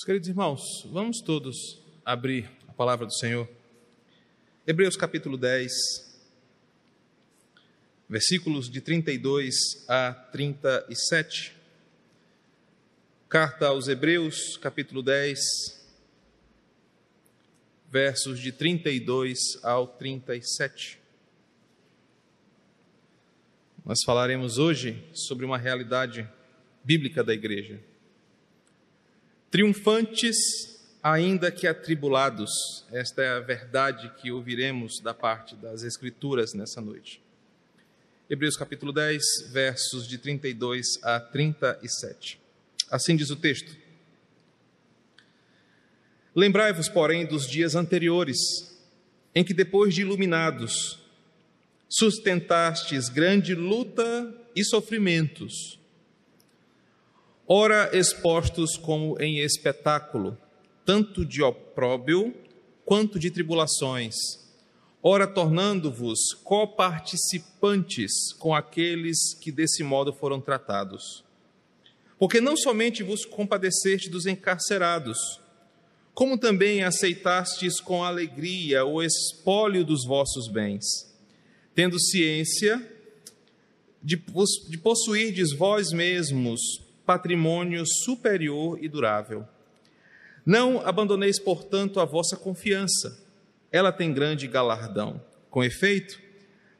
Meus queridos irmãos, vamos todos abrir a palavra do Senhor. Hebreus capítulo 10, versículos de 32 a 37. Carta aos Hebreus, capítulo 10, versos de 32 ao 37. Nós falaremos hoje sobre uma realidade bíblica da igreja. Triunfantes, ainda que atribulados, esta é a verdade que ouviremos da parte das Escrituras nessa noite. Hebreus capítulo 10, versos de 32 a 37. Assim diz o texto: Lembrai-vos, porém, dos dias anteriores, em que, depois de iluminados, sustentastes grande luta e sofrimentos, ora expostos como em espetáculo, tanto de opróbio quanto de tribulações ora tornando-vos coparticipantes com aqueles que desse modo foram tratados. Porque não somente vos compadeceste dos encarcerados, como também aceitastes com alegria o espólio dos vossos bens, tendo ciência de, de possuirdes vós mesmos patrimônio superior e durável. Não abandoneis, portanto, a vossa confiança ela tem grande galardão. Com efeito,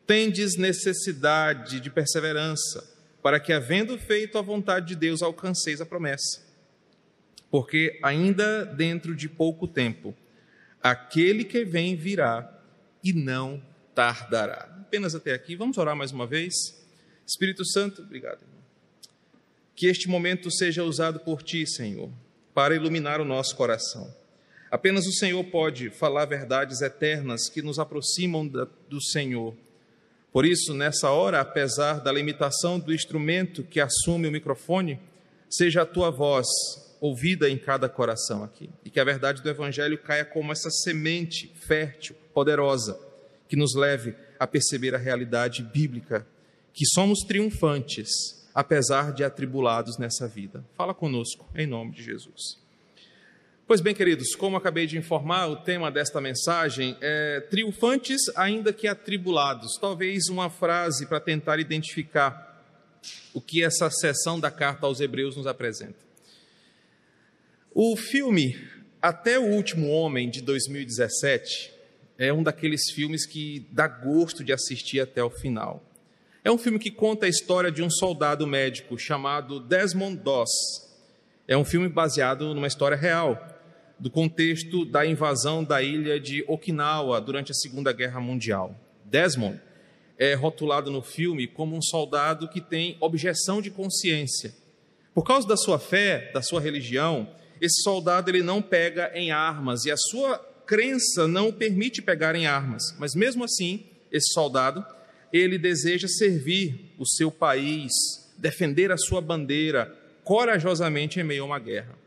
tendes necessidade de perseverança, para que, havendo feito a vontade de Deus, alcanceis a promessa. Porque ainda dentro de pouco tempo, aquele que vem virá e não tardará. Apenas até aqui, vamos orar mais uma vez. Espírito Santo, obrigado. Que este momento seja usado por ti, Senhor, para iluminar o nosso coração Apenas o Senhor pode falar verdades eternas que nos aproximam do Senhor. Por isso, nessa hora, apesar da limitação do instrumento que assume o microfone, seja a tua voz ouvida em cada coração aqui. E que a verdade do Evangelho caia como essa semente fértil, poderosa, que nos leve a perceber a realidade bíblica, que somos triunfantes, apesar de atribulados nessa vida. Fala conosco, em nome de Jesus. Pois bem, queridos, como acabei de informar, o tema desta mensagem é triunfantes, ainda que atribulados. Talvez uma frase para tentar identificar o que essa sessão da carta aos Hebreus nos apresenta. O filme Até o Último Homem, de 2017, é um daqueles filmes que dá gosto de assistir até o final. É um filme que conta a história de um soldado médico chamado Desmond Doss. É um filme baseado numa história real do contexto da invasão da ilha de Okinawa durante a Segunda Guerra Mundial. Desmond é rotulado no filme como um soldado que tem objeção de consciência. Por causa da sua fé, da sua religião, esse soldado ele não pega em armas e a sua crença não permite pegar em armas. Mas mesmo assim, esse soldado, ele deseja servir o seu país, defender a sua bandeira corajosamente em meio a uma guerra.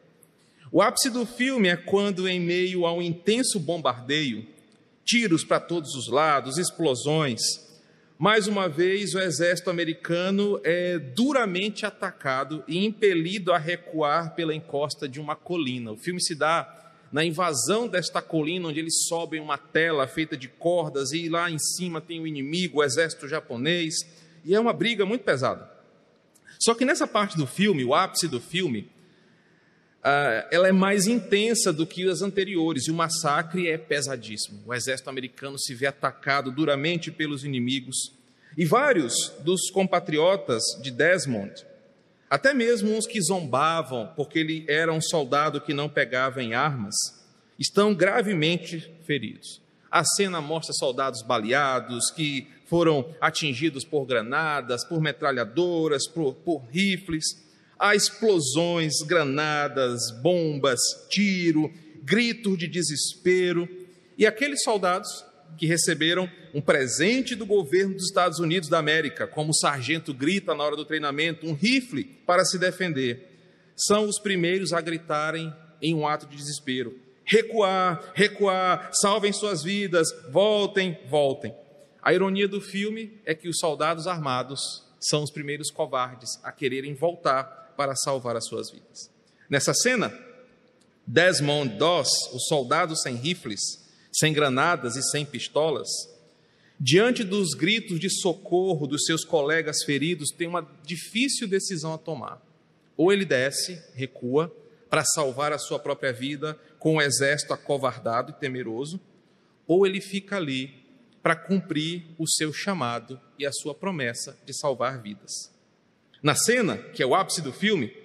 O ápice do filme é quando, em meio a um intenso bombardeio, tiros para todos os lados, explosões, mais uma vez o exército americano é duramente atacado e impelido a recuar pela encosta de uma colina. O filme se dá na invasão desta colina, onde eles sobem uma tela feita de cordas e lá em cima tem o inimigo, o exército japonês, e é uma briga muito pesada. Só que nessa parte do filme, o ápice do filme, Uh, ela é mais intensa do que as anteriores e o massacre é pesadíssimo. O exército americano se vê atacado duramente pelos inimigos e vários dos compatriotas de Desmond, até mesmo uns que zombavam porque ele era um soldado que não pegava em armas, estão gravemente feridos. A cena mostra soldados baleados que foram atingidos por granadas, por metralhadoras, por, por rifles há explosões, granadas, bombas, tiro, gritos de desespero. E aqueles soldados que receberam um presente do governo dos Estados Unidos da América, como o sargento grita na hora do treinamento, um rifle para se defender, são os primeiros a gritarem em um ato de desespero: recuar, recuar, salvem suas vidas, voltem, voltem. A ironia do filme é que os soldados armados são os primeiros covardes a quererem voltar para salvar as suas vidas. Nessa cena, Desmond Doss, o soldado sem rifles, sem granadas e sem pistolas, diante dos gritos de socorro dos seus colegas feridos, tem uma difícil decisão a tomar. Ou ele desce, recua, para salvar a sua própria vida com o um exército acovardado e temeroso, ou ele fica ali para cumprir o seu chamado e a sua promessa de salvar vidas. Na cena, que é o ápice do filme,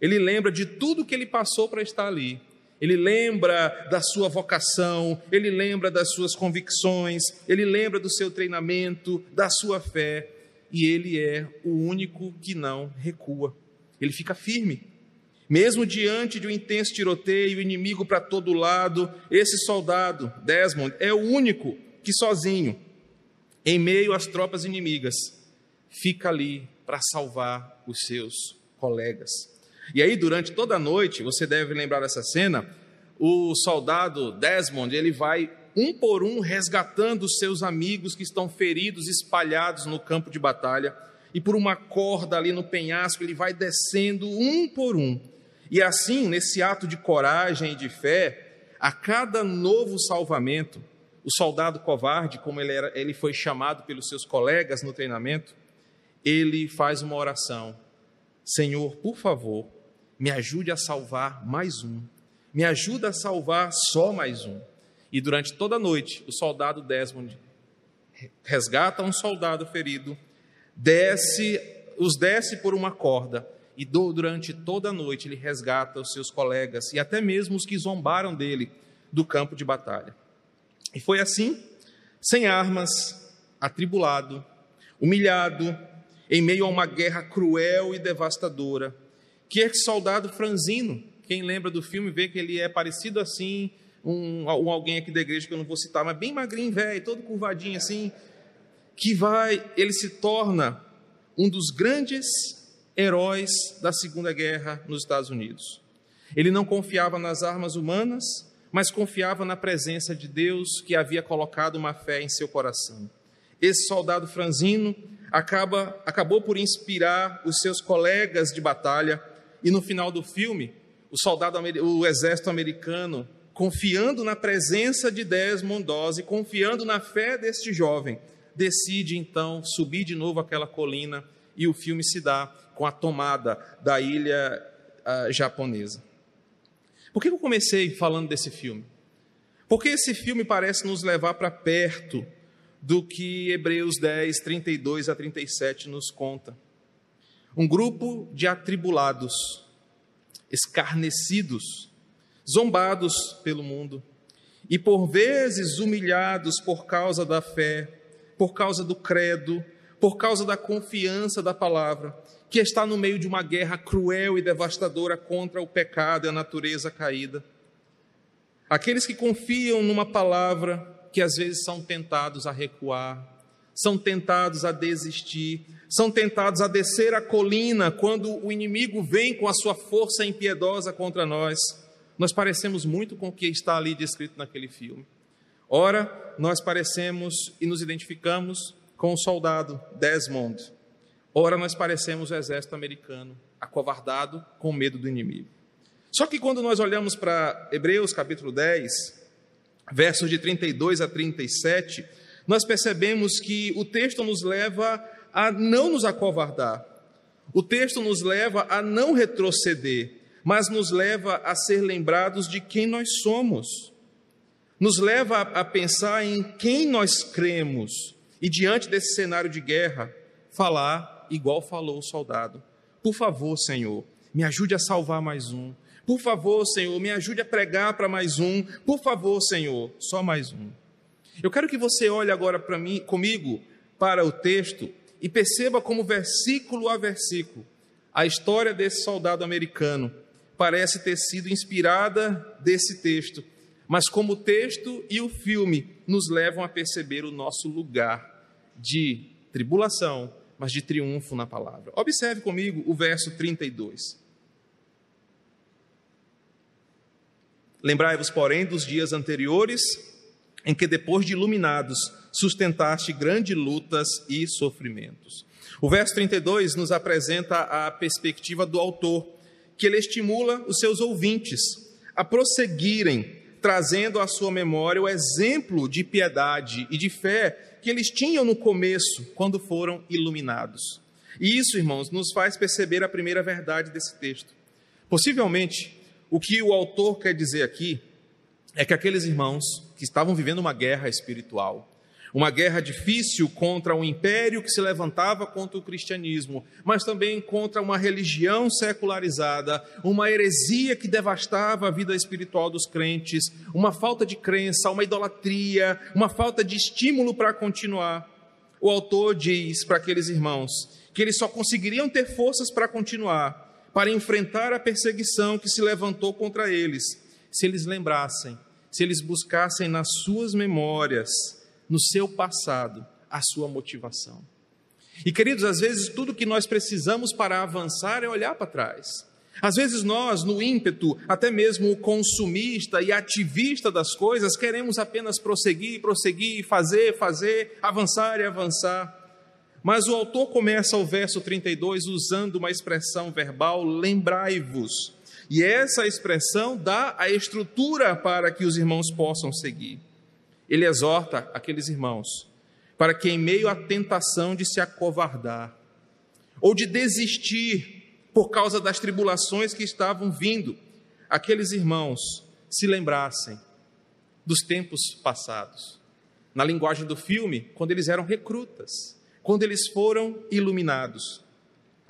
ele lembra de tudo que ele passou para estar ali. Ele lembra da sua vocação, ele lembra das suas convicções, ele lembra do seu treinamento, da sua fé, e ele é o único que não recua. Ele fica firme. Mesmo diante de um intenso tiroteio, inimigo para todo lado, esse soldado, Desmond, é o único que sozinho, em meio às tropas inimigas, fica ali para salvar os seus colegas. E aí, durante toda a noite, você deve lembrar dessa cena, o soldado Desmond, ele vai um por um resgatando os seus amigos que estão feridos, espalhados no campo de batalha, e por uma corda ali no penhasco, ele vai descendo um por um. E assim, nesse ato de coragem e de fé, a cada novo salvamento, o soldado covarde, como ele, era, ele foi chamado pelos seus colegas no treinamento, ele faz uma oração: Senhor, por favor, me ajude a salvar mais um, me ajuda a salvar só mais um. E durante toda a noite, o soldado Desmond resgata um soldado ferido, desce, os desce por uma corda, e durante toda a noite ele resgata os seus colegas e até mesmo os que zombaram dele do campo de batalha. E foi assim, sem armas, atribulado, humilhado, em meio a uma guerra cruel e devastadora, que esse soldado franzino, quem lembra do filme vê que ele é parecido assim, um, um alguém aqui da igreja que eu não vou citar, mas bem magrinho, velho, todo curvadinho assim, que vai, ele se torna um dos grandes heróis da Segunda Guerra nos Estados Unidos. Ele não confiava nas armas humanas, mas confiava na presença de Deus que havia colocado uma fé em seu coração. Esse soldado franzino acaba, acabou por inspirar os seus colegas de batalha e no final do filme, o soldado, o exército americano, confiando na presença de Desmond Doss e confiando na fé deste jovem, decide então subir de novo aquela colina e o filme se dá com a tomada da ilha uh, japonesa. Por que eu comecei falando desse filme? Porque esse filme parece nos levar para perto do que Hebreus 10, 32 a 37 nos conta. Um grupo de atribulados, escarnecidos, zombados pelo mundo e por vezes humilhados por causa da fé, por causa do credo, por causa da confiança da palavra, que está no meio de uma guerra cruel e devastadora contra o pecado e a natureza caída. Aqueles que confiam numa palavra que às vezes são tentados a recuar, são tentados a desistir, são tentados a descer a colina quando o inimigo vem com a sua força impiedosa contra nós. Nós parecemos muito com o que está ali descrito naquele filme. Ora, nós parecemos e nos identificamos com o soldado Desmond. Ora, nós parecemos o exército americano, acovardado com medo do inimigo. Só que quando nós olhamos para Hebreus capítulo 10, versos de 32 a 37, nós percebemos que o texto nos leva a não nos acovardar, o texto nos leva a não retroceder, mas nos leva a ser lembrados de quem nós somos, nos leva a pensar em quem nós cremos e, diante desse cenário de guerra, falar igual falou o soldado: Por favor, Senhor, me ajude a salvar mais um. Por favor, Senhor, me ajude a pregar para mais um. Por favor, Senhor, só mais um. Eu quero que você olhe agora para mim, comigo para o texto e perceba como versículo a versículo a história desse soldado americano parece ter sido inspirada desse texto, mas como o texto e o filme nos levam a perceber o nosso lugar de tribulação, mas de triunfo na palavra. Observe comigo o verso 32. Lembrai-vos, porém, dos dias anteriores, em que, depois de iluminados, sustentaste grandes lutas e sofrimentos. O verso 32 nos apresenta a perspectiva do autor, que ele estimula os seus ouvintes a prosseguirem, trazendo à sua memória o exemplo de piedade e de fé que eles tinham no começo, quando foram iluminados. E isso, irmãos, nos faz perceber a primeira verdade desse texto. Possivelmente, o que o autor quer dizer aqui é que aqueles irmãos que estavam vivendo uma guerra espiritual, uma guerra difícil contra um império que se levantava contra o cristianismo, mas também contra uma religião secularizada, uma heresia que devastava a vida espiritual dos crentes, uma falta de crença, uma idolatria, uma falta de estímulo para continuar. O autor diz para aqueles irmãos que eles só conseguiriam ter forças para continuar, para enfrentar a perseguição que se levantou contra eles, se eles lembrassem, se eles buscassem nas suas memórias no seu passado a sua motivação. E queridos, às vezes tudo que nós precisamos para avançar é olhar para trás. Às vezes nós, no ímpeto, até mesmo o consumista e ativista das coisas, queremos apenas prosseguir, prosseguir, fazer, fazer, avançar e avançar. Mas o autor começa o verso 32 usando uma expressão verbal, lembrai-vos. E essa expressão dá a estrutura para que os irmãos possam seguir ele exorta aqueles irmãos para que, em meio à tentação de se acovardar ou de desistir por causa das tribulações que estavam vindo, aqueles irmãos se lembrassem dos tempos passados. Na linguagem do filme, quando eles eram recrutas, quando eles foram iluminados.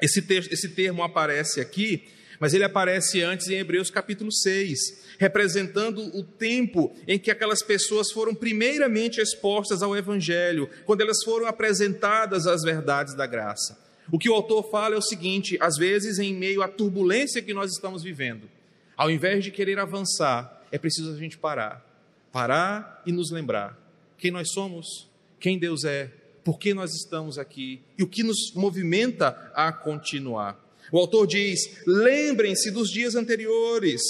Esse, ter, esse termo aparece aqui mas ele aparece antes em Hebreus capítulo 6, representando o tempo em que aquelas pessoas foram primeiramente expostas ao Evangelho, quando elas foram apresentadas às verdades da graça. O que o autor fala é o seguinte: às vezes, em meio à turbulência que nós estamos vivendo, ao invés de querer avançar, é preciso a gente parar. Parar e nos lembrar quem nós somos, quem Deus é, por que nós estamos aqui e o que nos movimenta a continuar. O autor diz: lembrem-se dos dias anteriores,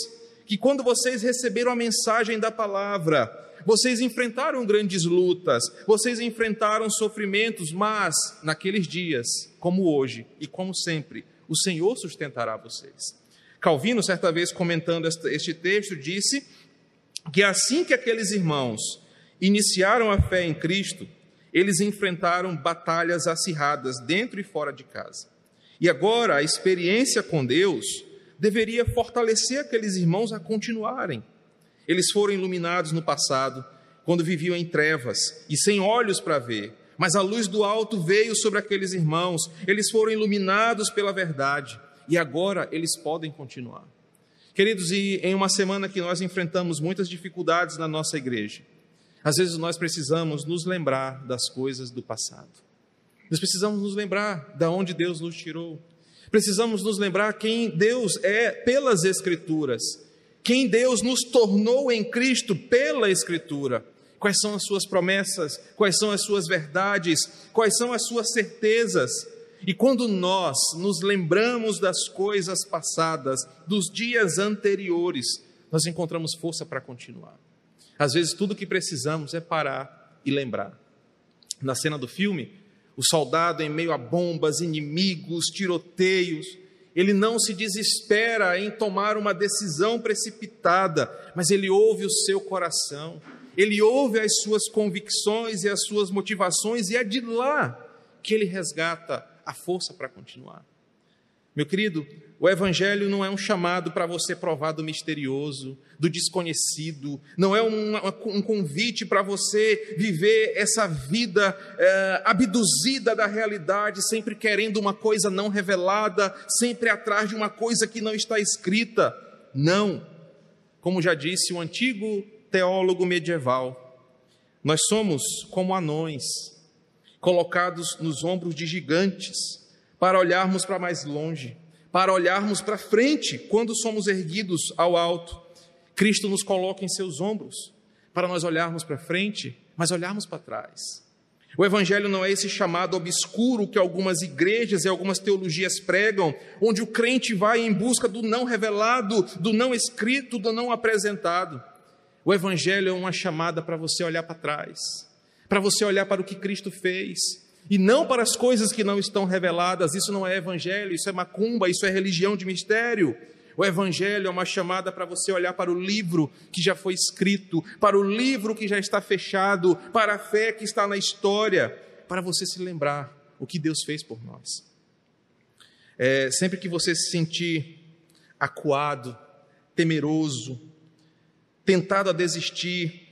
que quando vocês receberam a mensagem da palavra, vocês enfrentaram grandes lutas, vocês enfrentaram sofrimentos, mas naqueles dias, como hoje e como sempre, o Senhor sustentará vocês. Calvino, certa vez comentando este texto, disse que assim que aqueles irmãos iniciaram a fé em Cristo, eles enfrentaram batalhas acirradas dentro e fora de casa. E agora a experiência com Deus deveria fortalecer aqueles irmãos a continuarem. Eles foram iluminados no passado, quando viviam em trevas e sem olhos para ver, mas a luz do alto veio sobre aqueles irmãos, eles foram iluminados pela verdade e agora eles podem continuar. Queridos, e em uma semana que nós enfrentamos muitas dificuldades na nossa igreja, às vezes nós precisamos nos lembrar das coisas do passado. Nós precisamos nos lembrar de onde Deus nos tirou. Precisamos nos lembrar quem Deus é pelas Escrituras, quem Deus nos tornou em Cristo pela Escritura. Quais são as suas promessas, quais são as suas verdades, quais são as suas certezas. E quando nós nos lembramos das coisas passadas, dos dias anteriores, nós encontramos força para continuar. Às vezes, tudo que precisamos é parar e lembrar. Na cena do filme, o soldado, em meio a bombas, inimigos, tiroteios, ele não se desespera em tomar uma decisão precipitada, mas ele ouve o seu coração, ele ouve as suas convicções e as suas motivações, e é de lá que ele resgata a força para continuar. Meu querido, o Evangelho não é um chamado para você provar do misterioso, do desconhecido, não é um, um convite para você viver essa vida é, abduzida da realidade, sempre querendo uma coisa não revelada, sempre atrás de uma coisa que não está escrita. Não. Como já disse o antigo teólogo medieval, nós somos como anões, colocados nos ombros de gigantes, para olharmos para mais longe para olharmos para frente quando somos erguidos ao alto. Cristo nos coloca em seus ombros para nós olharmos para frente, mas olharmos para trás. O Evangelho não é esse chamado obscuro que algumas igrejas e algumas teologias pregam, onde o crente vai em busca do não revelado, do não escrito, do não apresentado. O Evangelho é uma chamada para você olhar para trás, para você olhar para o que Cristo fez, e não para as coisas que não estão reveladas. Isso não é evangelho, isso é macumba, isso é religião de mistério. O Evangelho é uma chamada para você olhar para o livro que já foi escrito, para o livro que já está fechado, para a fé que está na história, para você se lembrar o que Deus fez por nós. É, sempre que você se sentir acuado, temeroso, tentado a desistir,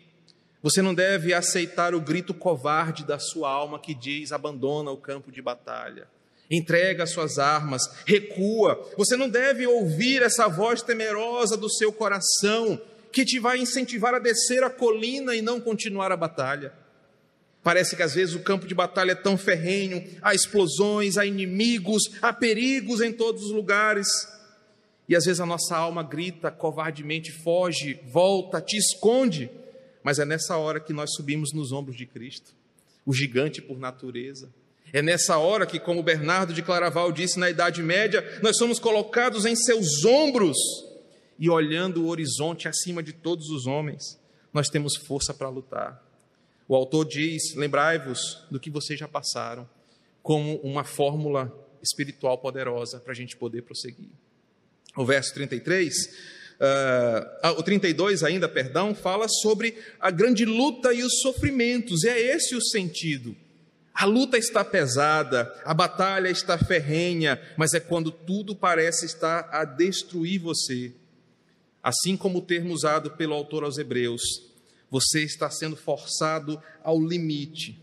você não deve aceitar o grito covarde da sua alma que diz: abandona o campo de batalha, entrega suas armas, recua. Você não deve ouvir essa voz temerosa do seu coração que te vai incentivar a descer a colina e não continuar a batalha. Parece que às vezes o campo de batalha é tão ferrenho, há explosões, há inimigos, há perigos em todos os lugares. E às vezes a nossa alma grita covardemente, foge, volta, te esconde. Mas é nessa hora que nós subimos nos ombros de Cristo, o gigante por natureza. É nessa hora que, como Bernardo de Claraval disse na Idade Média, nós somos colocados em seus ombros e olhando o horizonte acima de todos os homens, nós temos força para lutar. O autor diz: lembrai-vos do que vocês já passaram, como uma fórmula espiritual poderosa para a gente poder prosseguir. O verso 33, uh, o 32 ainda, perdão, fala sobre a grande luta e os sofrimentos, é esse o sentido. A luta está pesada, a batalha está ferrenha, mas é quando tudo parece estar a destruir você. Assim como o termo usado pelo autor aos Hebreus, você está sendo forçado ao limite.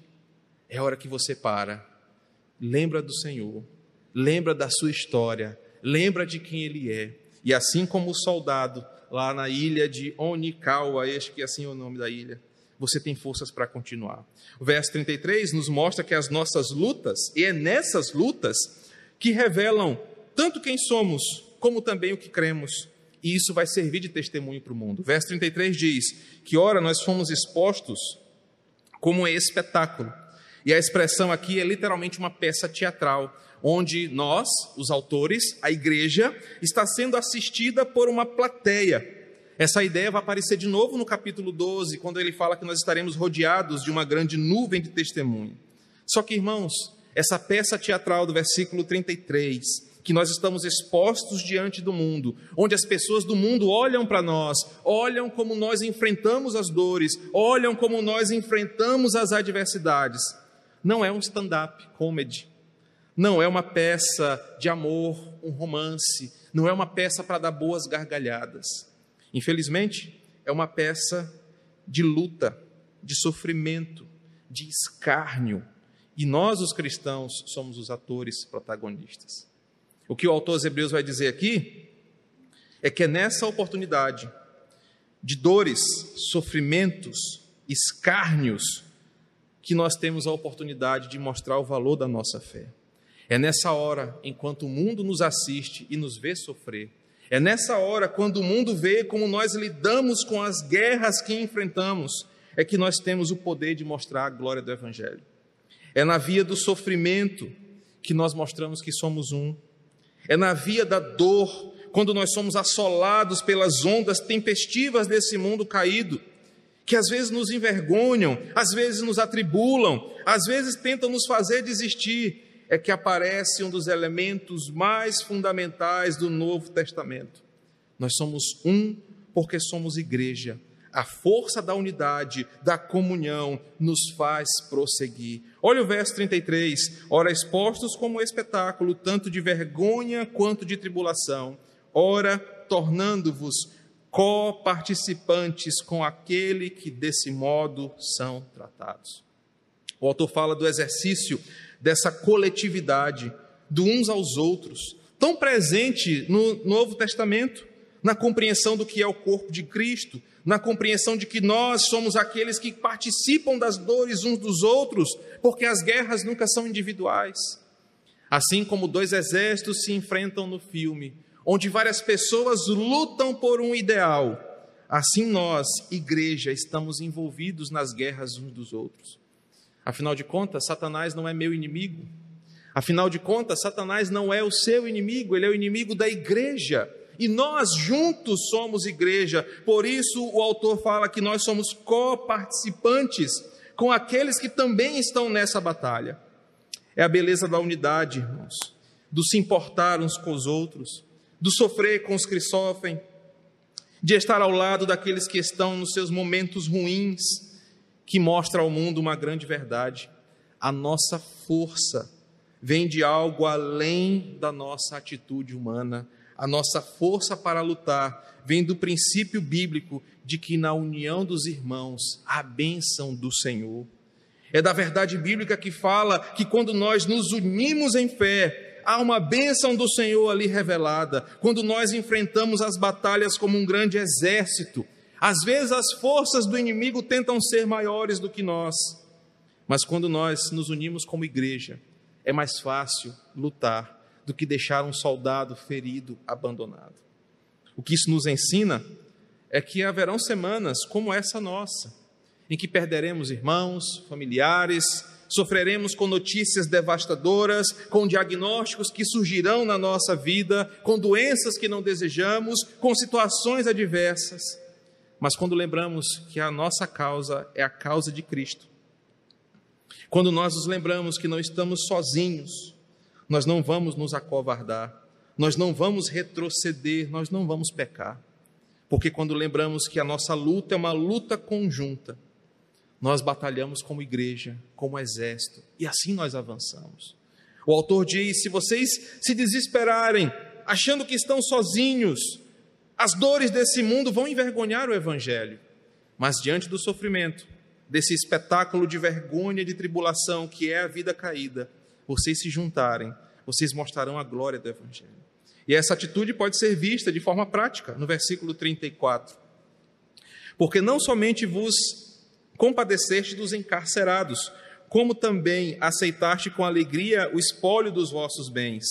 É hora que você para. Lembra do Senhor, lembra da sua história, lembra de quem Ele é. E assim como o soldado lá na ilha de Onikawa, acho que assim é o nome da ilha, você tem forças para continuar. O verso 33 nos mostra que as nossas lutas, e é nessas lutas que revelam tanto quem somos, como também o que cremos e isso vai servir de testemunho para o mundo. Verso 33 diz que, ora, nós fomos expostos como um espetáculo. E a expressão aqui é literalmente uma peça teatral, onde nós, os autores, a igreja, está sendo assistida por uma plateia. Essa ideia vai aparecer de novo no capítulo 12, quando ele fala que nós estaremos rodeados de uma grande nuvem de testemunho. Só que, irmãos, essa peça teatral do versículo 33 que nós estamos expostos diante do mundo, onde as pessoas do mundo olham para nós, olham como nós enfrentamos as dores, olham como nós enfrentamos as adversidades. Não é um stand-up comedy, não é uma peça de amor, um romance, não é uma peça para dar boas gargalhadas. Infelizmente, é uma peça de luta, de sofrimento, de escárnio. E nós, os cristãos, somos os atores protagonistas. O que o autor aos Hebreus vai dizer aqui é que é nessa oportunidade de dores, sofrimentos, escárnios, que nós temos a oportunidade de mostrar o valor da nossa fé. É nessa hora, enquanto o mundo nos assiste e nos vê sofrer, é nessa hora, quando o mundo vê como nós lidamos com as guerras que enfrentamos, é que nós temos o poder de mostrar a glória do Evangelho. É na via do sofrimento que nós mostramos que somos um é na via da dor, quando nós somos assolados pelas ondas tempestivas desse mundo caído, que às vezes nos envergonham, às vezes nos atribulam, às vezes tentam nos fazer desistir, é que aparece um dos elementos mais fundamentais do Novo Testamento. Nós somos um porque somos igreja. A força da unidade, da comunhão, nos faz prosseguir. Olha o verso 33. Ora, expostos como espetáculo, tanto de vergonha quanto de tribulação, ora, tornando-vos coparticipantes com aquele que desse modo são tratados. O autor fala do exercício dessa coletividade, do uns aos outros, tão presente no Novo Testamento, na compreensão do que é o corpo de Cristo, na compreensão de que nós somos aqueles que participam das dores uns dos outros, porque as guerras nunca são individuais. Assim como dois exércitos se enfrentam no filme, onde várias pessoas lutam por um ideal, assim nós, igreja, estamos envolvidos nas guerras uns dos outros. Afinal de contas, Satanás não é meu inimigo. Afinal de contas, Satanás não é o seu inimigo, ele é o inimigo da igreja e nós juntos somos igreja. Por isso o autor fala que nós somos coparticipantes com aqueles que também estão nessa batalha. É a beleza da unidade, irmãos, do se importar uns com os outros, do sofrer com os que sofrem, de estar ao lado daqueles que estão nos seus momentos ruins, que mostra ao mundo uma grande verdade. A nossa força vem de algo além da nossa atitude humana. A nossa força para lutar vem do princípio bíblico de que na união dos irmãos há bênção do Senhor. É da verdade bíblica que fala que quando nós nos unimos em fé, há uma bênção do Senhor ali revelada. Quando nós enfrentamos as batalhas como um grande exército, às vezes as forças do inimigo tentam ser maiores do que nós, mas quando nós nos unimos como igreja, é mais fácil lutar do que deixar um soldado ferido, abandonado. O que isso nos ensina é que haverão semanas como essa nossa, em que perderemos irmãos, familiares, sofreremos com notícias devastadoras, com diagnósticos que surgirão na nossa vida, com doenças que não desejamos, com situações adversas. Mas quando lembramos que a nossa causa é a causa de Cristo, quando nós nos lembramos que não estamos sozinhos, nós não vamos nos acovardar, nós não vamos retroceder, nós não vamos pecar. Porque quando lembramos que a nossa luta é uma luta conjunta, nós batalhamos como igreja, como exército, e assim nós avançamos. O autor diz: se vocês se desesperarem, achando que estão sozinhos, as dores desse mundo vão envergonhar o evangelho. Mas diante do sofrimento, desse espetáculo de vergonha e de tribulação que é a vida caída, vocês se juntarem, vocês mostrarão a glória do evangelho. E essa atitude pode ser vista de forma prática no versículo 34. Porque não somente vos compadeceste dos encarcerados, como também aceitaste com alegria o espólio dos vossos bens,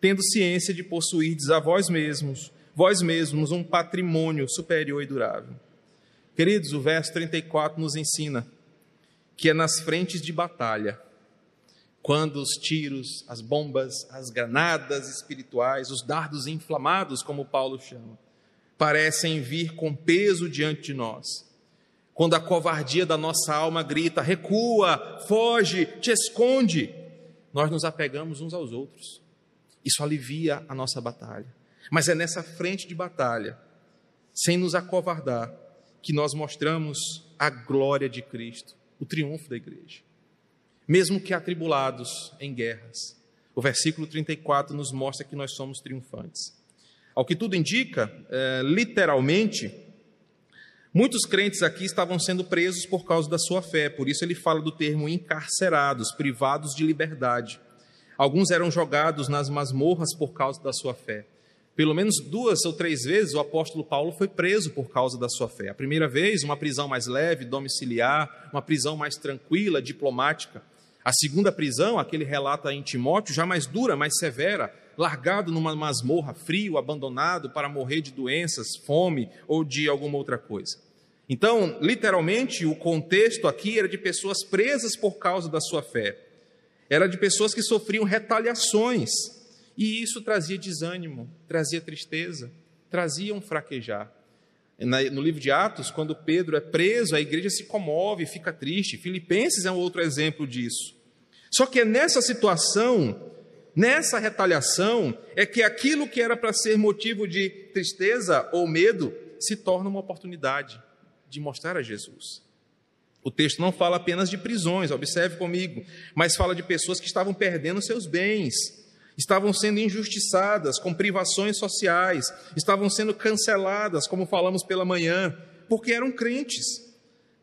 tendo ciência de possuirdes a vós mesmos, vós mesmos, um patrimônio superior e durável. Queridos, o verso 34 nos ensina que é nas frentes de batalha, quando os tiros, as bombas, as granadas espirituais, os dardos inflamados, como Paulo chama, parecem vir com peso diante de nós quando a covardia da nossa alma grita: recua, foge, te esconde, nós nos apegamos uns aos outros. Isso alivia a nossa batalha. Mas é nessa frente de batalha, sem nos acovardar, que nós mostramos a glória de Cristo, o triunfo da igreja. Mesmo que atribulados em guerras, o versículo 34 nos mostra que nós somos triunfantes. Ao que tudo indica, é, literalmente, Muitos crentes aqui estavam sendo presos por causa da sua fé, por isso ele fala do termo encarcerados, privados de liberdade. Alguns eram jogados nas masmorras por causa da sua fé. Pelo menos duas ou três vezes o apóstolo Paulo foi preso por causa da sua fé. A primeira vez, uma prisão mais leve, domiciliar, uma prisão mais tranquila, diplomática. A segunda prisão, aquele relata em Timóteo, já mais dura, mais severa, largado numa masmorra, frio, abandonado para morrer de doenças, fome ou de alguma outra coisa. Então, literalmente, o contexto aqui era de pessoas presas por causa da sua fé. Era de pessoas que sofriam retaliações. E isso trazia desânimo, trazia tristeza, trazia um fraquejar. No livro de Atos, quando Pedro é preso, a igreja se comove, fica triste. Filipenses é um outro exemplo disso. Só que é nessa situação, nessa retaliação, é que aquilo que era para ser motivo de tristeza ou medo se torna uma oportunidade de mostrar a Jesus. O texto não fala apenas de prisões, observe comigo, mas fala de pessoas que estavam perdendo seus bens, estavam sendo injustiçadas com privações sociais, estavam sendo canceladas, como falamos pela manhã, porque eram crentes.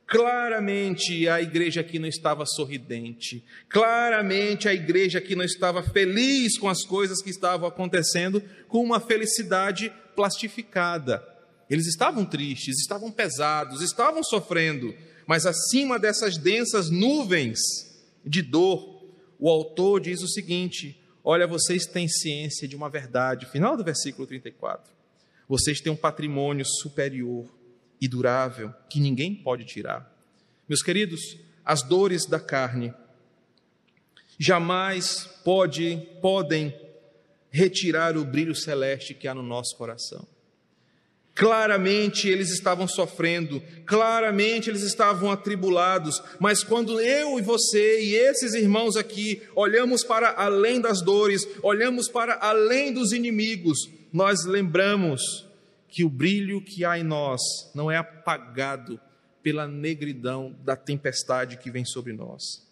Claramente a igreja aqui não estava sorridente, claramente a igreja aqui não estava feliz com as coisas que estavam acontecendo, com uma felicidade plastificada. Eles estavam tristes, estavam pesados, estavam sofrendo, mas acima dessas densas nuvens de dor, o autor diz o seguinte: Olha, vocês têm ciência de uma verdade, final do versículo 34. Vocês têm um patrimônio superior e durável que ninguém pode tirar. Meus queridos, as dores da carne jamais pode, podem retirar o brilho celeste que há no nosso coração. Claramente eles estavam sofrendo, claramente eles estavam atribulados, mas quando eu e você e esses irmãos aqui olhamos para além das dores, olhamos para além dos inimigos, nós lembramos que o brilho que há em nós não é apagado pela negridão da tempestade que vem sobre nós.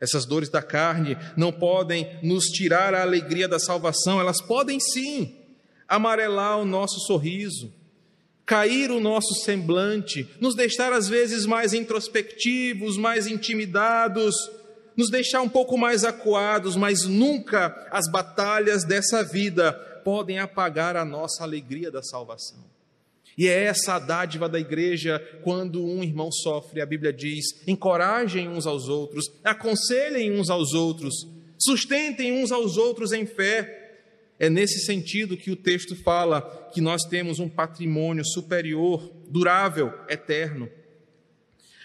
Essas dores da carne não podem nos tirar a alegria da salvação, elas podem sim amarelar o nosso sorriso, cair o nosso semblante, nos deixar às vezes mais introspectivos, mais intimidados, nos deixar um pouco mais acuados, mas nunca as batalhas dessa vida podem apagar a nossa alegria da salvação. E é essa a dádiva da igreja quando um irmão sofre, a Bíblia diz: encorajem uns aos outros, aconselhem uns aos outros, sustentem uns aos outros em fé. É nesse sentido que o texto fala que nós temos um patrimônio superior, durável, eterno.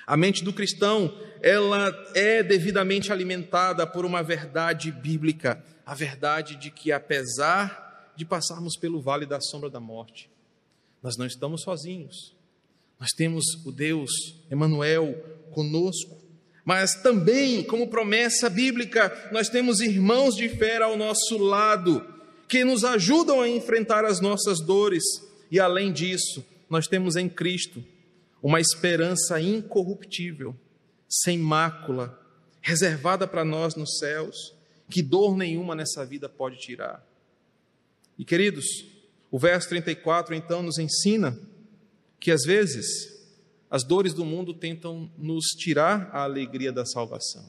A mente do cristão, ela é devidamente alimentada por uma verdade bíblica, a verdade de que apesar de passarmos pelo vale da sombra da morte, nós não estamos sozinhos. Nós temos o Deus Emanuel conosco, mas também, como promessa bíblica, nós temos irmãos de fé ao nosso lado que nos ajudam a enfrentar as nossas dores. E além disso, nós temos em Cristo uma esperança incorruptível, sem mácula, reservada para nós nos céus, que dor nenhuma nessa vida pode tirar. E queridos, o verso 34 então nos ensina que às vezes as dores do mundo tentam nos tirar a alegria da salvação.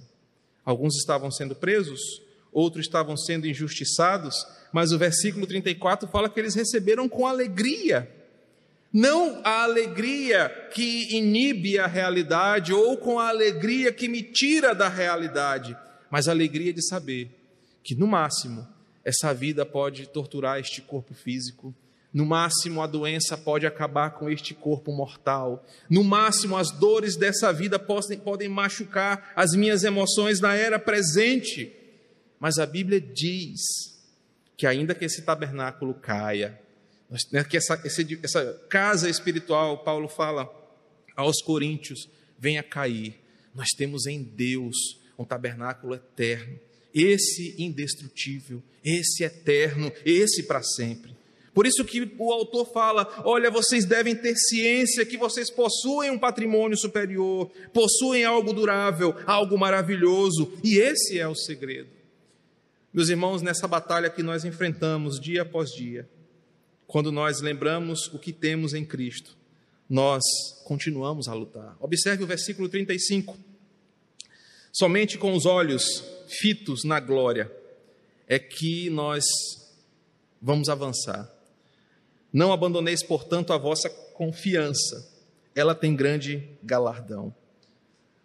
Alguns estavam sendo presos, outros estavam sendo injustiçados, mas o versículo 34 fala que eles receberam com alegria. Não a alegria que inibe a realidade ou com a alegria que me tira da realidade, mas a alegria de saber que, no máximo, essa vida pode torturar este corpo físico, no máximo, a doença pode acabar com este corpo mortal. No máximo, as dores dessa vida podem, podem machucar as minhas emoções na era presente. Mas a Bíblia diz que, ainda que esse tabernáculo caia, né, que essa, essa casa espiritual, Paulo fala aos Coríntios, venha cair, nós temos em Deus um tabernáculo eterno, esse indestrutível, esse eterno, esse para sempre. Por isso que o autor fala: olha, vocês devem ter ciência que vocês possuem um patrimônio superior, possuem algo durável, algo maravilhoso, e esse é o segredo. Meus irmãos, nessa batalha que nós enfrentamos dia após dia, quando nós lembramos o que temos em Cristo, nós continuamos a lutar. Observe o versículo 35. Somente com os olhos fitos na glória é que nós vamos avançar. Não abandoneis, portanto, a vossa confiança, ela tem grande galardão.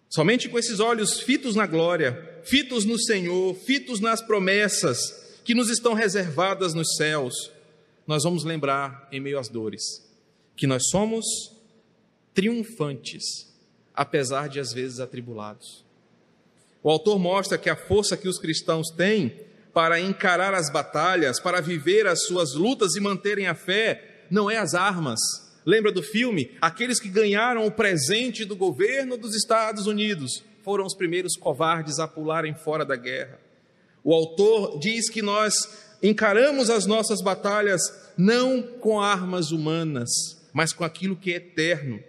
Somente com esses olhos fitos na glória, fitos no Senhor, fitos nas promessas que nos estão reservadas nos céus, nós vamos lembrar em meio às dores que nós somos triunfantes, apesar de às vezes atribulados. O autor mostra que a força que os cristãos têm para encarar as batalhas, para viver as suas lutas e manterem a fé, não é as armas, Lembra do filme? Aqueles que ganharam o presente do governo dos Estados Unidos foram os primeiros covardes a pularem fora da guerra. O autor diz que nós encaramos as nossas batalhas não com armas humanas, mas com aquilo que é eterno,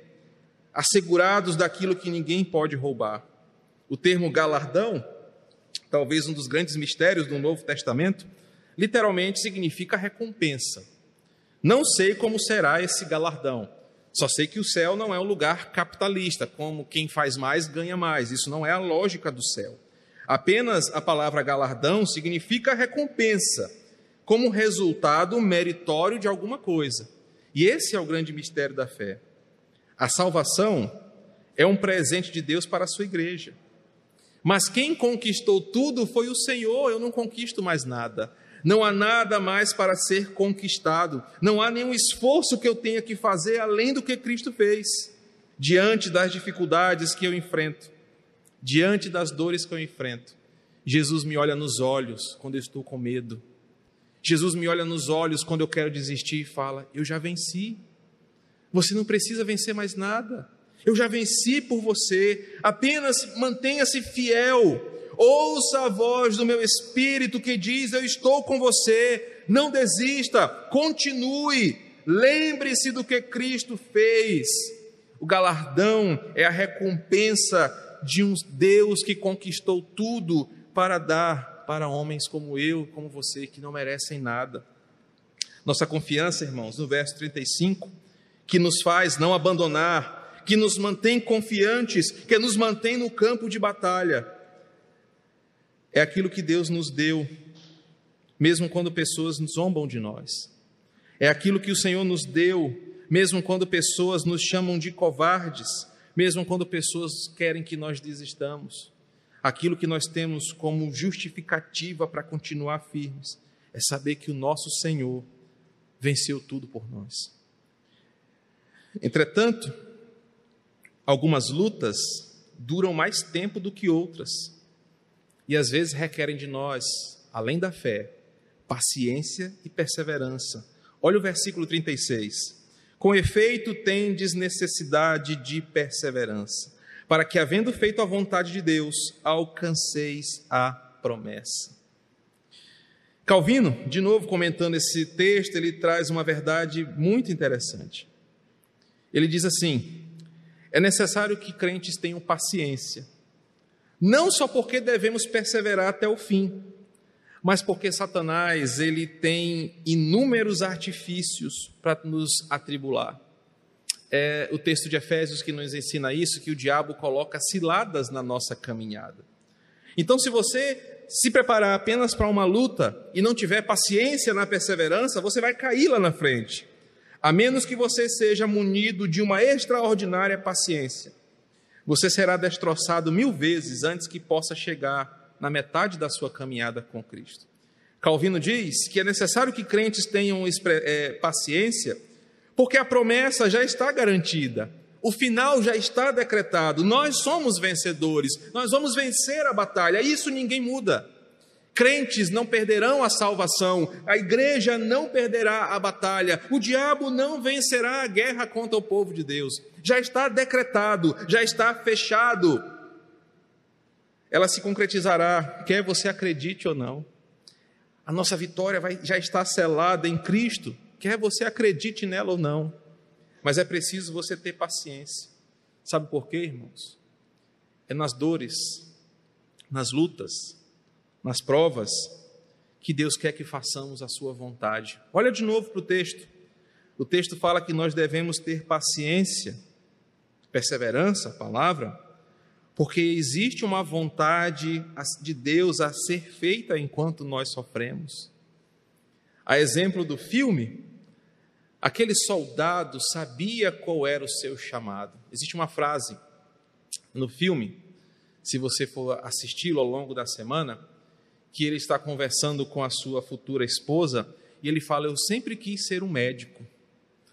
assegurados daquilo que ninguém pode roubar. O termo galardão, talvez um dos grandes mistérios do Novo Testamento, literalmente significa recompensa. Não sei como será esse galardão. Só sei que o céu não é um lugar capitalista, como quem faz mais ganha mais. Isso não é a lógica do céu. Apenas a palavra galardão significa recompensa, como resultado meritório de alguma coisa. E esse é o grande mistério da fé. A salvação é um presente de Deus para a sua igreja. Mas quem conquistou tudo foi o Senhor, eu não conquisto mais nada. Não há nada mais para ser conquistado. Não há nenhum esforço que eu tenha que fazer além do que Cristo fez, diante das dificuldades que eu enfrento, diante das dores que eu enfrento. Jesus me olha nos olhos quando eu estou com medo. Jesus me olha nos olhos quando eu quero desistir e fala: Eu já venci. Você não precisa vencer mais nada. Eu já venci por você. Apenas mantenha-se fiel Ouça a voz do meu espírito que diz: Eu estou com você. não desista, continue, lembre-se do que Cristo fez. O galardão é a recompensa de um Deus que conquistou tudo para dar para homens como eu, como você, que não merecem nada. Nossa confiança, irmãos, no verso 35, que nos faz não abandonar, que nos mantém confiantes, que nos mantém no campo de batalha, é aquilo que Deus nos deu, mesmo quando pessoas zombam de nós. É aquilo que o Senhor nos deu, mesmo quando pessoas nos chamam de covardes, mesmo quando pessoas querem que nós desistamos. Aquilo que nós temos como justificativa para continuar firmes é saber que o nosso Senhor venceu tudo por nós. Entretanto, algumas lutas duram mais tempo do que outras e às vezes requerem de nós, além da fé, paciência e perseverança. Olha o versículo 36. Com efeito, tendes necessidade de perseverança, para que, havendo feito a vontade de Deus, alcanceis a promessa. Calvino, de novo comentando esse texto, ele traz uma verdade muito interessante. Ele diz assim: é necessário que crentes tenham paciência, não só porque devemos perseverar até o fim, mas porque Satanás ele tem inúmeros artifícios para nos atribular. É o texto de Efésios que nos ensina isso, que o diabo coloca ciladas na nossa caminhada. Então, se você se preparar apenas para uma luta e não tiver paciência na perseverança, você vai cair lá na frente. A menos que você seja munido de uma extraordinária paciência. Você será destroçado mil vezes antes que possa chegar na metade da sua caminhada com Cristo. Calvino diz que é necessário que crentes tenham é, paciência, porque a promessa já está garantida. O final já está decretado. Nós somos vencedores. Nós vamos vencer a batalha. Isso ninguém muda. Crentes não perderão a salvação, a igreja não perderá a batalha, o diabo não vencerá a guerra contra o povo de Deus. Já está decretado, já está fechado. Ela se concretizará, quer você acredite ou não. A nossa vitória vai, já está selada em Cristo, quer você acredite nela ou não. Mas é preciso você ter paciência. Sabe por quê, irmãos? É nas dores, nas lutas, nas provas, que Deus quer que façamos a sua vontade. Olha de novo para o texto. O texto fala que nós devemos ter paciência, perseverança, palavra, porque existe uma vontade de Deus a ser feita enquanto nós sofremos. A exemplo do filme, Aquele soldado sabia qual era o seu chamado. Existe uma frase no filme, se você for assisti-lo ao longo da semana, que ele está conversando com a sua futura esposa e ele fala: Eu sempre quis ser um médico,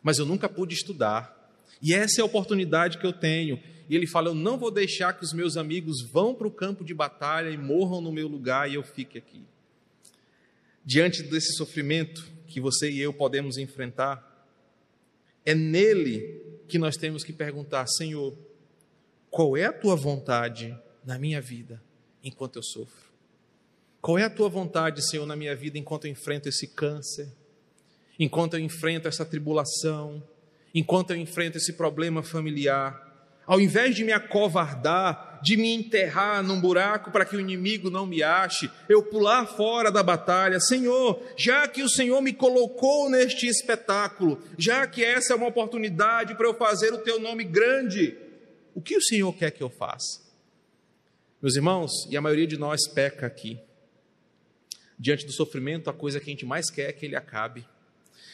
mas eu nunca pude estudar. E essa é a oportunidade que eu tenho. E ele fala: Eu não vou deixar que os meus amigos vão para o campo de batalha e morram no meu lugar e eu fique aqui. Diante desse sofrimento que você e eu podemos enfrentar, é nele que nós temos que perguntar: Senhor, qual é a tua vontade na minha vida enquanto eu sofro? Qual é a tua vontade, Senhor, na minha vida enquanto eu enfrento esse câncer? Enquanto eu enfrento essa tribulação? Enquanto eu enfrento esse problema familiar? Ao invés de me acovardar, de me enterrar num buraco para que o inimigo não me ache, eu pular fora da batalha. Senhor, já que o Senhor me colocou neste espetáculo, já que essa é uma oportunidade para eu fazer o teu nome grande, o que o Senhor quer que eu faça? Meus irmãos, e a maioria de nós peca aqui. Diante do sofrimento, a coisa que a gente mais quer é que ele acabe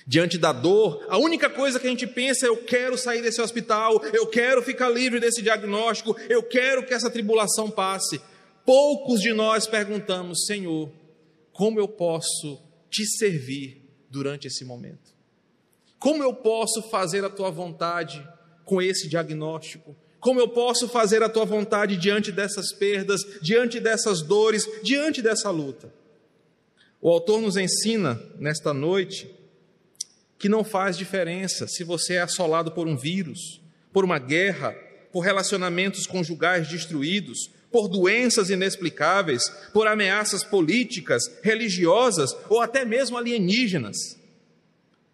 diante da dor, a única coisa que a gente pensa é: eu quero sair desse hospital, eu quero ficar livre desse diagnóstico, eu quero que essa tribulação passe. Poucos de nós perguntamos: Senhor, como eu posso te servir durante esse momento? Como eu posso fazer a tua vontade com esse diagnóstico? Como eu posso fazer a tua vontade diante dessas perdas, diante dessas dores, diante dessa luta? O autor nos ensina nesta noite que não faz diferença se você é assolado por um vírus, por uma guerra, por relacionamentos conjugais destruídos, por doenças inexplicáveis, por ameaças políticas, religiosas ou até mesmo alienígenas.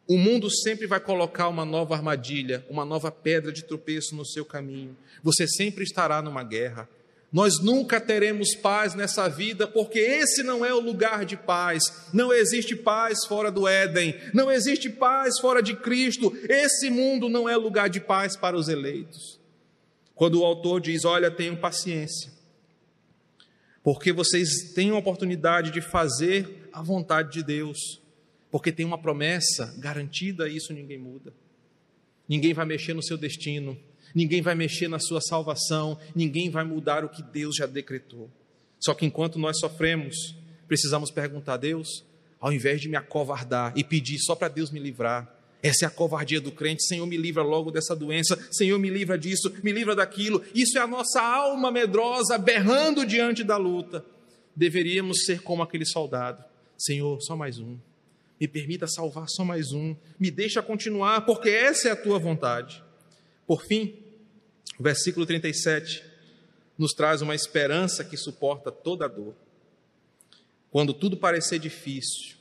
O mundo sempre vai colocar uma nova armadilha, uma nova pedra de tropeço no seu caminho. Você sempre estará numa guerra. Nós nunca teremos paz nessa vida, porque esse não é o lugar de paz. Não existe paz fora do Éden, não existe paz fora de Cristo. Esse mundo não é lugar de paz para os eleitos. Quando o autor diz: Olha, tenham paciência, porque vocês têm a oportunidade de fazer a vontade de Deus, porque tem uma promessa garantida, isso ninguém muda. Ninguém vai mexer no seu destino ninguém vai mexer na sua salvação, ninguém vai mudar o que Deus já decretou. Só que enquanto nós sofremos, precisamos perguntar a Deus, ao invés de me acovardar e pedir só para Deus me livrar. Essa é a covardia do crente. Senhor, me livra logo dessa doença. Senhor, me livra disso, me livra daquilo. Isso é a nossa alma medrosa berrando diante da luta. Deveríamos ser como aquele soldado. Senhor, só mais um. Me permita salvar só mais um. Me deixa continuar, porque essa é a tua vontade. Por fim, o versículo 37 nos traz uma esperança que suporta toda a dor. Quando tudo parecer difícil,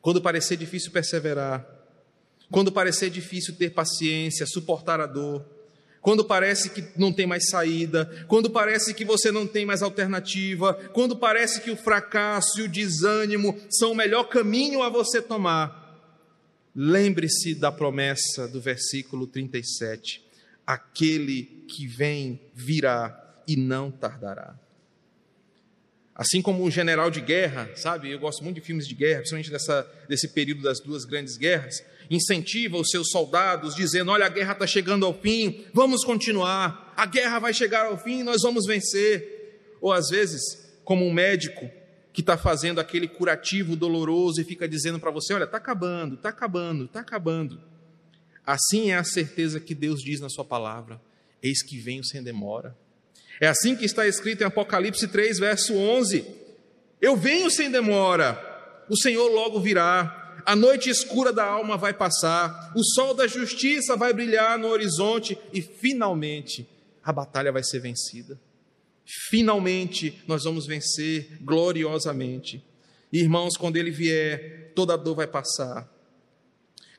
quando parecer difícil perseverar, quando parecer difícil ter paciência, suportar a dor, quando parece que não tem mais saída, quando parece que você não tem mais alternativa, quando parece que o fracasso e o desânimo são o melhor caminho a você tomar, Lembre-se da promessa do versículo 37: aquele que vem virá e não tardará. Assim como um general de guerra, sabe? Eu gosto muito de filmes de guerra, principalmente dessa, desse período das duas grandes guerras. Incentiva os seus soldados, dizendo: Olha, a guerra está chegando ao fim, vamos continuar. A guerra vai chegar ao fim, nós vamos vencer. Ou às vezes, como um médico que está fazendo aquele curativo doloroso e fica dizendo para você: olha, está acabando, está acabando, está acabando. Assim é a certeza que Deus diz na Sua palavra: eis que venho sem demora. É assim que está escrito em Apocalipse 3, verso 11: Eu venho sem demora, o Senhor logo virá, a noite escura da alma vai passar, o sol da justiça vai brilhar no horizonte e finalmente a batalha vai ser vencida. Finalmente nós vamos vencer gloriosamente. Irmãos, quando ele vier, toda dor vai passar.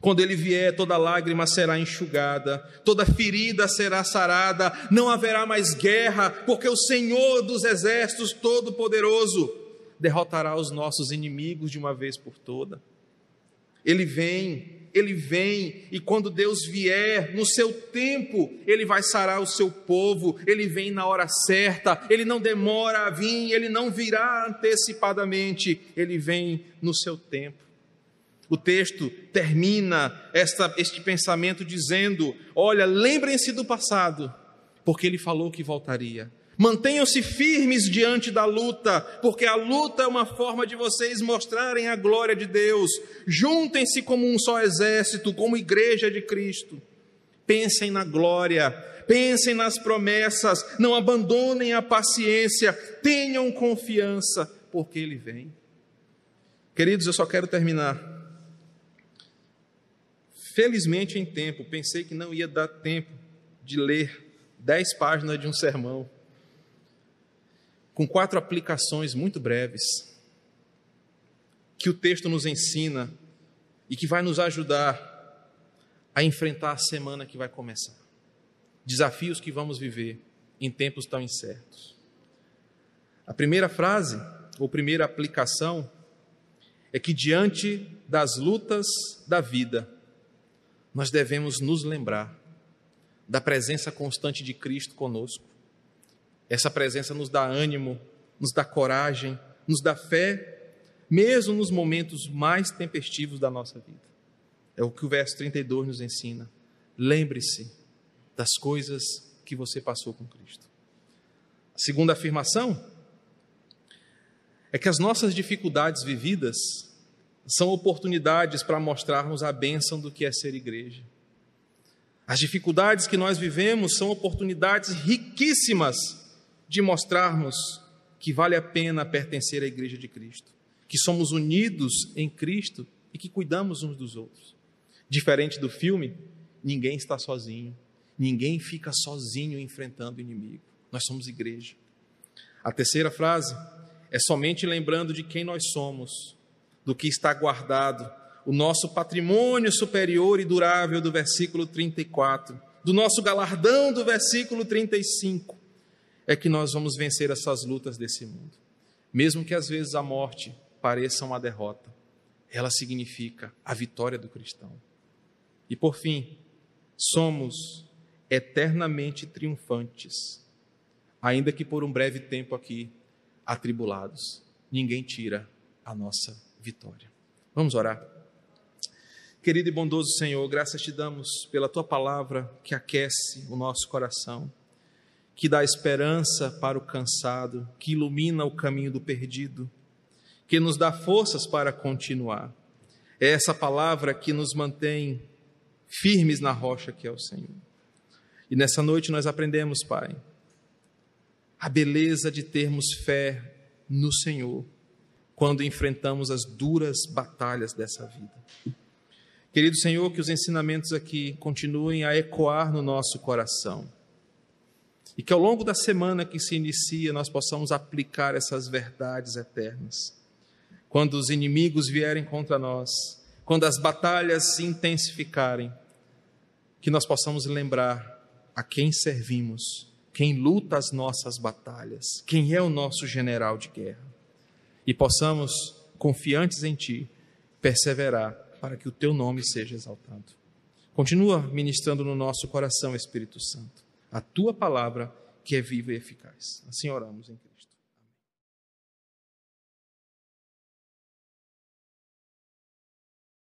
Quando ele vier, toda lágrima será enxugada, toda ferida será sarada, não haverá mais guerra, porque o Senhor dos exércitos todo-poderoso derrotará os nossos inimigos de uma vez por toda. Ele vem ele vem e quando Deus vier no seu tempo, ele vai sarar o seu povo, ele vem na hora certa, ele não demora a vir, ele não virá antecipadamente, ele vem no seu tempo. O texto termina esta, este pensamento dizendo: Olha, lembrem-se do passado, porque ele falou que voltaria. Mantenham-se firmes diante da luta, porque a luta é uma forma de vocês mostrarem a glória de Deus. Juntem-se como um só exército, como igreja de Cristo. Pensem na glória, pensem nas promessas, não abandonem a paciência, tenham confiança, porque Ele vem. Queridos, eu só quero terminar. Felizmente, em tempo, pensei que não ia dar tempo de ler dez páginas de um sermão com quatro aplicações muito breves que o texto nos ensina e que vai nos ajudar a enfrentar a semana que vai começar. Desafios que vamos viver em tempos tão incertos. A primeira frase, ou primeira aplicação, é que diante das lutas da vida, nós devemos nos lembrar da presença constante de Cristo conosco essa presença nos dá ânimo, nos dá coragem, nos dá fé, mesmo nos momentos mais tempestivos da nossa vida. É o que o verso 32 nos ensina. Lembre-se das coisas que você passou com Cristo. A segunda afirmação é que as nossas dificuldades vividas são oportunidades para mostrarmos a bênção do que é ser igreja. As dificuldades que nós vivemos são oportunidades riquíssimas de mostrarmos que vale a pena pertencer à Igreja de Cristo, que somos unidos em Cristo e que cuidamos uns dos outros. Diferente do filme, ninguém está sozinho, ninguém fica sozinho enfrentando o inimigo. Nós somos igreja. A terceira frase é somente lembrando de quem nós somos, do que está guardado, o nosso patrimônio superior e durável do versículo 34, do nosso galardão do versículo 35, é que nós vamos vencer essas lutas desse mundo. Mesmo que às vezes a morte pareça uma derrota, ela significa a vitória do cristão. E por fim, somos eternamente triunfantes, ainda que por um breve tempo aqui atribulados. Ninguém tira a nossa vitória. Vamos orar. Querido e bondoso Senhor, graças te damos pela tua palavra que aquece o nosso coração, que dá esperança para o cansado, que ilumina o caminho do perdido, que nos dá forças para continuar. É essa palavra que nos mantém firmes na rocha que é o Senhor. E nessa noite nós aprendemos, Pai, a beleza de termos fé no Senhor quando enfrentamos as duras batalhas dessa vida. Querido Senhor, que os ensinamentos aqui continuem a ecoar no nosso coração. E que ao longo da semana que se inicia nós possamos aplicar essas verdades eternas. Quando os inimigos vierem contra nós, quando as batalhas se intensificarem, que nós possamos lembrar a quem servimos, quem luta as nossas batalhas, quem é o nosso general de guerra, e possamos, confiantes em Ti, perseverar para que o Teu nome seja exaltado. Continua ministrando no nosso coração, Espírito Santo, a Tua palavra que é viva e eficaz. Assim oramos em.